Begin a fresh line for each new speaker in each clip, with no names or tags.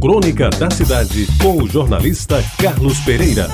Crônica da Cidade, com o jornalista Carlos Pereira.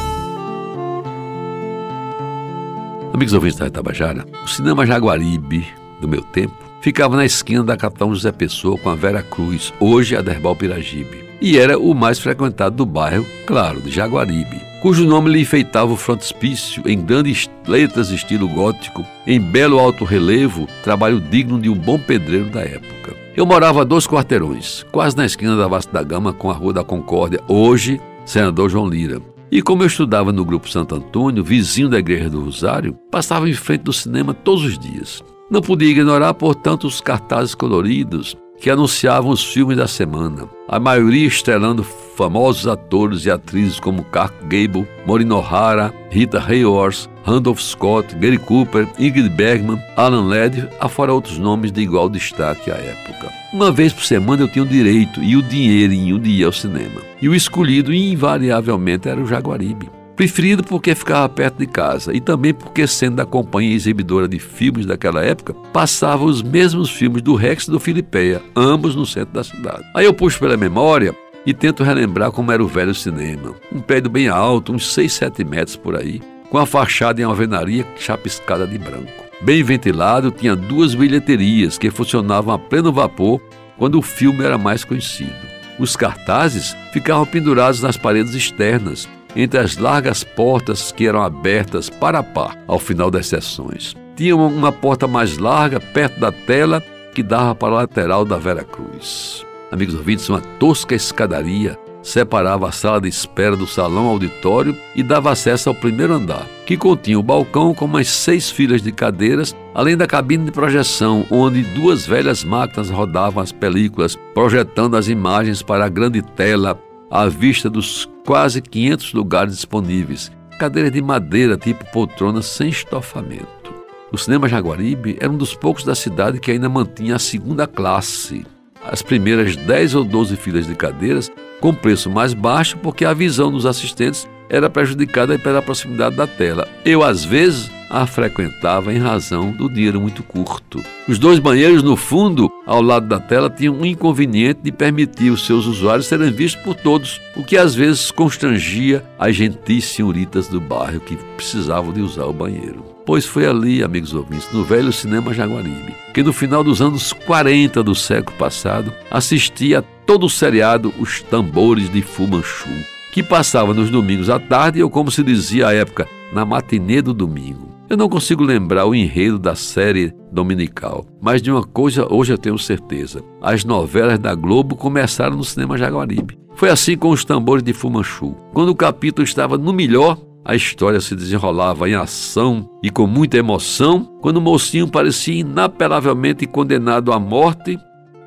Amigos ouvintes da Itabajara, o cinema Jaguaribe, do meu tempo, ficava na esquina da Capitão José Pessoa com a Vera Cruz, hoje a Derbal Piragibe, e era o mais frequentado do bairro, claro, de Jaguaribe, cujo nome lhe enfeitava o frontispício em grandes letras estilo gótico, em belo alto relevo, trabalho digno de um bom pedreiro da época. Eu morava a dois quarteirões, quase na esquina da Vasta da Gama com a Rua da Concórdia, hoje Senador João Lira. E como eu estudava no Grupo Santo Antônio, vizinho da Igreja do Rosário, passava em frente do cinema todos os dias. Não podia ignorar, portanto, os cartazes coloridos que anunciavam os filmes da semana, a maioria estrelando famosos atores e atrizes como Clark Gable, Maureen O'Hara, Rita Hayworth, Randolph Scott, Gary Cooper, Ingrid Bergman, Alan Ladd, afora outros nomes de igual destaque à época. Uma vez por semana eu tinha o direito e o dinheirinho de ir ao cinema. E o escolhido invariavelmente era o Jaguaribe. Preferido porque ficava perto de casa e também porque, sendo da companhia exibidora de filmes daquela época, passava os mesmos filmes do Rex e do Filipeia, ambos no centro da cidade. Aí eu puxo pela memória e tento relembrar como era o velho cinema. Um prédio bem alto, uns 6, 7 metros por aí, com a fachada em alvenaria chapiscada de branco. Bem ventilado, tinha duas bilheterias que funcionavam a pleno vapor quando o filme era mais conhecido. Os cartazes ficavam pendurados nas paredes externas, entre as largas portas que eram abertas para a par ao final das sessões. Tinha uma porta mais larga perto da tela que dava para a lateral da Vera Cruz. Amigos ouvintes, uma tosca escadaria separava a sala de espera do salão auditório e dava acesso ao primeiro andar, que continha o balcão com mais seis filas de cadeiras, além da cabine de projeção, onde duas velhas máquinas rodavam as películas, projetando as imagens para a grande tela à vista dos quase 500 lugares disponíveis, cadeiras de madeira tipo poltrona sem estofamento. O cinema Jaguaribe era um dos poucos da cidade que ainda mantinha a segunda classe, as primeiras 10 ou 12 filas de cadeiras com preço mais baixo porque a visão dos assistentes era prejudicada pela proximidade da tela. Eu, às vezes, a frequentava em razão do dinheiro muito curto. Os dois banheiros no fundo, ao lado da tela, tinham um inconveniente de permitir os seus usuários serem vistos por todos, o que às vezes constrangia as gentis senhoritas do bairro que precisavam de usar o banheiro. Pois foi ali, amigos ouvintes, no velho cinema Jaguaribe, que no final dos anos 40 do século passado assistia a todo o seriado Os Tambores de Fumanchu, que passava nos domingos à tarde ou, como se dizia à época, na matinê do domingo. Eu não consigo lembrar o enredo da série dominical, mas de uma coisa hoje eu tenho certeza: as novelas da Globo começaram no cinema Jaguaribe. Foi assim com os tambores de Fumanchu. Quando o capítulo estava no melhor, a história se desenrolava em ação e com muita emoção, quando o mocinho parecia inapelavelmente condenado à morte,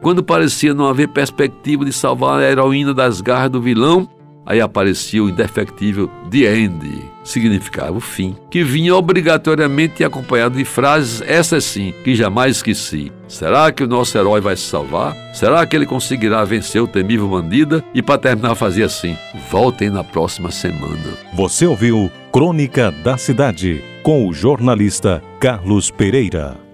quando parecia não haver perspectiva de salvar a heroína das garras do vilão, aí aparecia o indefectível The End, significava o fim, que vinha obrigatoriamente acompanhado de frases, essas sim, que jamais esqueci. Será que o nosso herói vai se salvar? Será que ele conseguirá vencer o temível bandida? E para terminar, fazia assim: voltem na próxima semana.
Você ouviu Crônica da Cidade, com o jornalista Carlos Pereira.